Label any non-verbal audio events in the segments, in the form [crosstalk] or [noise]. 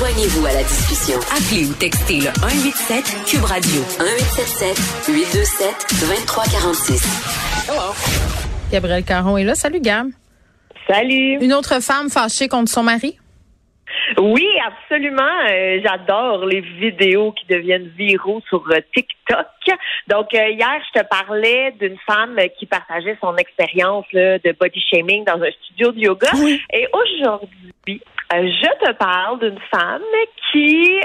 Joignez-vous à la discussion. Appelez ou textez le 187 Cube Radio 1877 827 2346. Hello. Gabriel Caron est là. Salut Gab. Salut. Une autre femme fâchée contre son mari? Oui, absolument. Euh, j'adore les vidéos qui deviennent viraux sur euh, TikTok. Donc euh, hier, je te parlais d'une femme qui partageait son expérience de body shaming dans un studio de yoga. Et aujourd'hui, je te parle d'une femme qui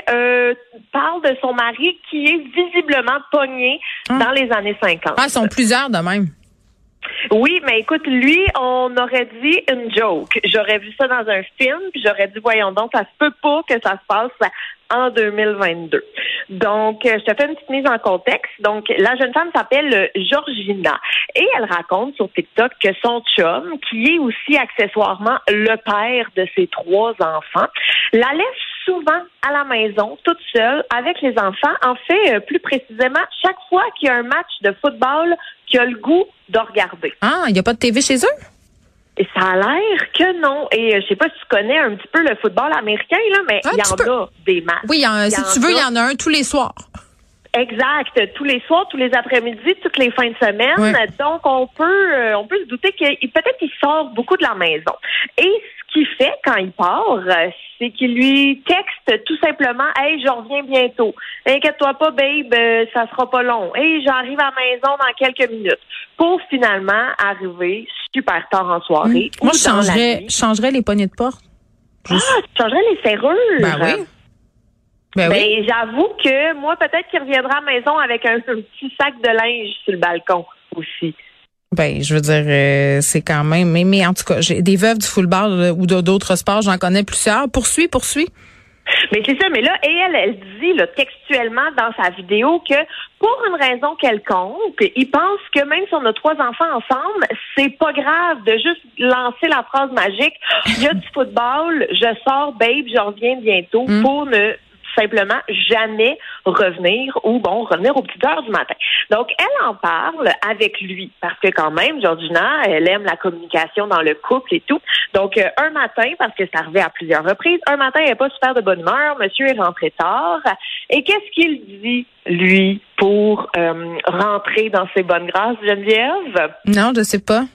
parle de son mari qui est visiblement pogné ah. dans les années 50. Ah, ils sont plusieurs de même. Oui, mais écoute, lui, on aurait dit une joke. J'aurais vu ça dans un film, puis j'aurais dit, voyons donc, ça se peut pas que ça se passe en 2022. Donc, euh, je te fais une petite mise en contexte. Donc, la jeune femme s'appelle Georgina et elle raconte sur TikTok que son chum, qui est aussi accessoirement le père de ses trois enfants, la laisse à la maison, toute seule, avec les enfants. En fait, euh, plus précisément, chaque fois qu'il y a un match de football qui a le goût de regarder. Ah, il n'y a pas de TV chez eux? Et ça a l'air que non. Et euh, je sais pas si tu connais un petit peu le football américain, là, mais il y en a des matchs. Oui, si tu veux, il y en a un tous les soirs. Exact. Tous les soirs, tous les après-midi, toutes les fins de semaine. Donc, on peut, euh, on peut se douter qu'il peut-être qu'il sort beaucoup de la maison. Et ce qu'il fait quand il part, euh, c'est qu'il lui texte tout simplement Hey, je reviens bientôt. Inquiète-toi pas, babe, ça sera pas long. Hey, j'arrive à la maison dans quelques minutes. Pour finalement arriver super tard en soirée. Moi, je changerais, changerais les poignées de porte. Ah, tu changerais les serrures. Ben oui. Ben, oui. Ben, j'avoue que moi, peut-être qu'il reviendra à la maison avec un, petit sac de linge sur le balcon aussi. Ben, je veux dire, euh, c'est quand même. Mais, mais en tout cas, j'ai des veuves du football ou d'autres sports, j'en connais plusieurs. Poursuis, poursuis. Mais c'est ça, mais là, et elle, elle dit là, textuellement dans sa vidéo que pour une raison quelconque, il pense que même si on a trois enfants ensemble, c'est pas grave de juste lancer la phrase magique il y a du [laughs] football, je sors, babe, je reviens bientôt mm. pour ne simplement jamais revenir ou bon revenir aux petites heures du matin. Donc elle en parle avec lui parce que quand même Georgina elle aime la communication dans le couple et tout. Donc euh, un matin parce que ça arrivait à plusieurs reprises, un matin elle n'est pas super de bonne humeur, monsieur est rentré tard et qu'est-ce qu'il dit lui pour euh, rentrer dans ses bonnes grâces Geneviève? Non, je sais pas.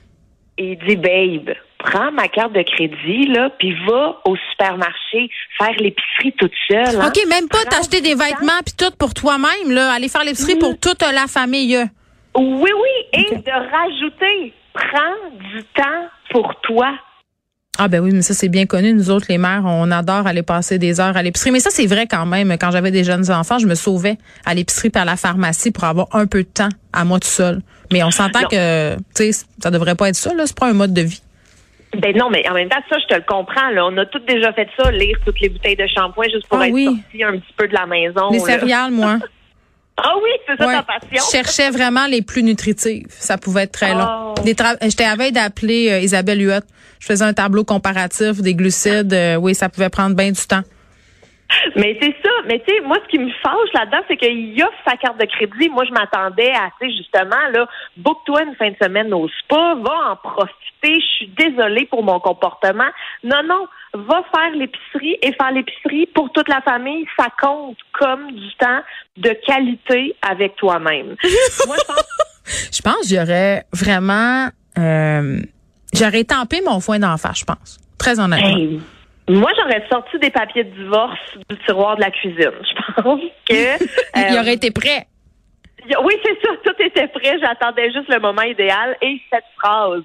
Il dit babe prends ma carte de crédit, là, puis va au supermarché faire l'épicerie toute seule. Hein. OK, même pas t'acheter des vêtements puis tout pour toi-même, là. Aller faire l'épicerie pour toute la famille. Oui, oui. Et de rajouter, prends du temps pour toi. Ah ben oui, mais ça c'est bien connu. Nous autres, les mères, on adore aller passer des heures à l'épicerie. Mais ça c'est vrai quand même. Quand j'avais des jeunes enfants, je me sauvais à l'épicerie par la pharmacie pour avoir un peu de temps à moi tout seul. Mais on s'entend que, tu sais, ça devrait pas être ça. Là, c'est pas un mode de vie. Ben non, mais en même temps, ça, je te le comprends. Là. On a toutes déjà fait ça, lire toutes les bouteilles de shampoing juste pour ah être sorti un petit peu de la maison. Les céréales, moi. [laughs] Ah oui, c'est ça ta passion. Je cherchais vraiment les plus nutritives. Ça pouvait être très long. Oh. J'étais à veille d'appeler euh, Isabelle Huot. Je faisais un tableau comparatif des glucides. Euh, oui, ça pouvait prendre bien du temps. Mais c'est ça. Mais tu sais, moi, ce qui me fâche là-dedans, c'est qu'il offre sa carte de crédit. Moi, je m'attendais à, tu sais, justement, là, book-toi une fin de semaine au spa, va en profiter. Je suis désolée pour mon comportement. Non, non, va faire l'épicerie et faire l'épicerie pour toute la famille, ça compte comme du temps de qualité avec toi-même. [laughs] moi, je pense... je pense que j'aurais vraiment... Euh, j'aurais tampé mon foin d'en face, je pense. Très honnêtement. Moi, j'aurais sorti des papiers de divorce du tiroir de la cuisine. Je pense que. [laughs] Il aurait été prêt. Oui, c'est ça, tout était prêt. J'attendais juste le moment idéal. Et cette phrase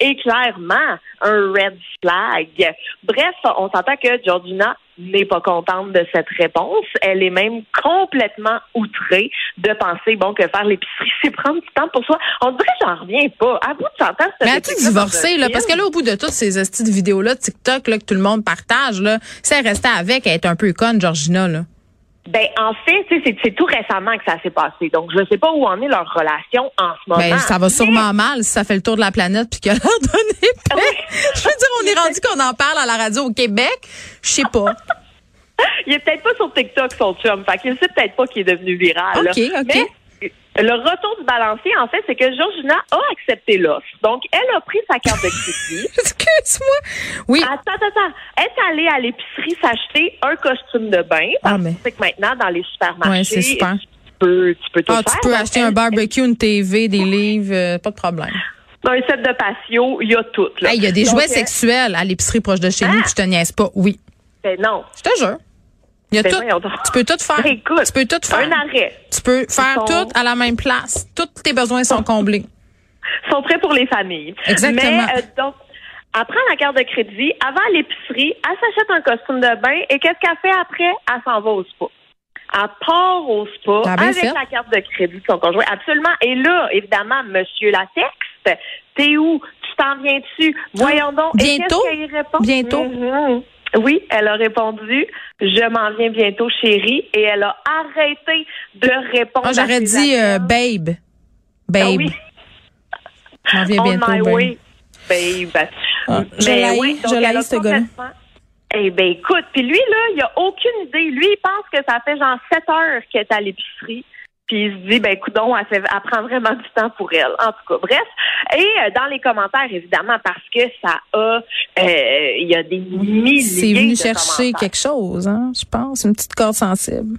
est clairement un red flag. Bref, on s'entend que Georgina n'est pas contente de cette réponse. Elle est même complètement outrée de penser, bon, que faire l'épicerie, [laughs] c'est prendre du temps pour soi. On dirait j'en reviens pas. À bout de s'entendre. Mais as-tu divorcé, là? Parce que là, au bout de toutes ces astuces de vidéos-là, TikTok, là, que tout le monde partage, là, si elle restait avec, elle est un peu conne, Georgina, là. Ben en fait, c'est tout récemment que ça s'est passé. Donc je ne sais pas où en est leur relation en ce moment. Ben, ça va sûrement mal si ça fait le tour de la planète puis qu'elle a donné Je veux dire, on est rendu qu'on en parle à la radio au Québec. Je sais pas. [laughs] il est peut-être pas sur TikTok son chum, fait qu'il sait peut-être pas qu'il est devenu viral. OK, OK. Le retour du balancier, en fait, c'est que Georgina a accepté l'offre. Donc, elle a pris sa carte de crédit. [laughs] Excuse-moi. Oui. Attends, attends, attends. Elle est allée à l'épicerie s'acheter un costume de bain. Parce Ah, mais- que c'est que maintenant, dans les supermarchés, Ouais, c'est super. tu peux, tu peux tout Ah, faire. tu peux acheter elle- un barbecue, une TV, des livres, euh, pas de problème. Dans un set de patio, il y a tout. Hey, Il y a des Donc, jouets elle- sexuels à l'épicerie proche de chez nous, Ah! puis je te niaise pas. Oui. Ben non. Je te jure. Il y a Ben tout. Tu peux tout faire. Ben écoute, tu peux tout faire. Un arrêt. Tu peux faire sont- tout à la même place. Tous tes besoins sont comblés. [laughs] sont prêts pour les familles. Exactement. Mais euh, donc, elle prend la carte de crédit, avant l'épicerie, elle s'achète un costume de bain et qu'est-ce qu'elle fait après? Elle s'en va au spa. Elle part au spa Ah, avec fait. la carte de crédit de son conjoint. Absolument. Et là, évidemment, Monsieur Latex, t'es où? Tu t'en viens-tu? Voyons donc. Et Bientôt? qu'est-ce qu'elle y répond? Bientôt? Mhm. Oui, elle a répondu, je m'en viens bientôt, chérie, et elle a arrêté de répondre. À j'aurais dit euh, babe. Ah Babe. oui. Je m'en viens On bientôt, my babe. way, babe. Ah, je Ben oui, je elle a ce gars-là. Eh ben écoute, puis lui là, il a aucune idée. Lui, il pense que ça fait genre 7 heures qu'elle est à l'épicerie. Puis il se dit, ben écoute, elle, fait, elle prend vraiment du temps pour elle. En tout cas, bref. Et euh, dans les commentaires, évidemment, parce que ça a, euh, il y a des milliers C'est venu de chercher quelque chose, hein, je pense, une petite corde sensible.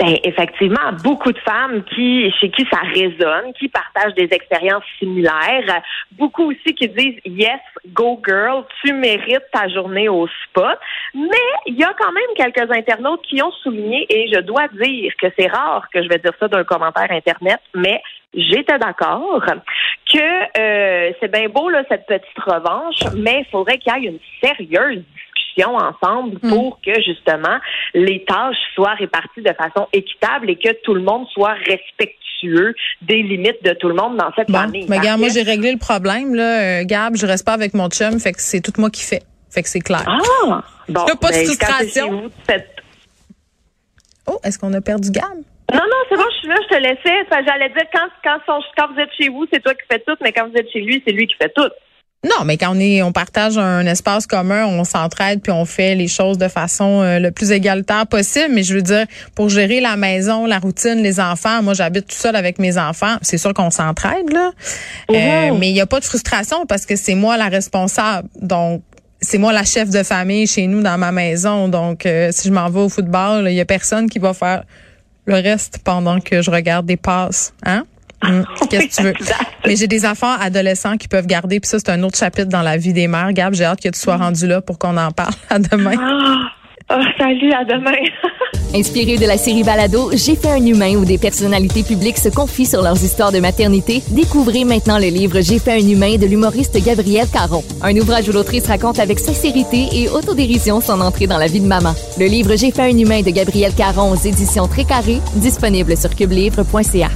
Ben effectivement, beaucoup de femmes qui chez qui ça résonne, qui partagent des expériences similaires, beaucoup aussi qui disent yes, go girl, tu mérites ta journée au spa. Mais il y a quand même quelques internautes qui ont souligné et je dois dire que c'est rare que je vais dire ça d'un commentaire internet, mais j'étais d'accord que euh, c'est bien beau là cette petite revanche, mais il faudrait qu'il y ait une sérieuse discussion ensemble Mm. pour que justement les tâches soient réparties de façon équitable et que tout le monde soit respectueux des limites de tout le monde dans cette Bon, famille. mais regarde, moi j'ai réglé le problème là, Euh, Gab, je reste pas avec mon chum, fait que c'est tout moi qui fais. Fait que c'est clair. Ah! Bon, Y a pas de frustration. Oh, est-ce qu'on a perdu Gab? Non, non, c'est bon, je suis là, je te laissais. J'allais dire, quand, quand, son- quand vous êtes chez vous, c'est toi qui fais tout, mais quand vous êtes chez lui, c'est lui qui fait tout. Non, mais quand on est, on partage un espace commun, on s'entraide puis on fait les choses de façon euh, le plus égalitaire possible. Mais je veux dire, pour gérer la maison, la routine, les enfants, moi j'habite tout seul avec mes enfants. C'est sûr qu'on s'entraide là, Euh, mais il n'y a pas de frustration parce que c'est moi la responsable. Donc c'est moi la chef de famille chez nous dans ma maison. Donc euh, si je m'en vais au football, il y a personne qui va faire le reste pendant que je regarde des passes, hein? Hum, Qu'est-ce que tu veux? Mais j'ai des enfants adolescents qui peuvent garder, puis ça, c'est un autre chapitre dans la vie des mères. Gab, j'ai hâte que tu sois rendu là pour qu'on en parle à demain. Ah, ah, salut, à demain. [laughs] Inspiré de la série Balado, J'ai fait un humain où des personnalités publiques se confient sur leurs histoires de maternité, découvrez maintenant le livre J'ai fait un humain de l'humoriste Gabriel Caron. Un ouvrage où l'autrice raconte avec sincérité et autodérision son entrée dans la vie de maman. Le livre J'ai fait un humain de Gabriel Caron aux éditions Très Carré, disponible sur cubelivre.ca.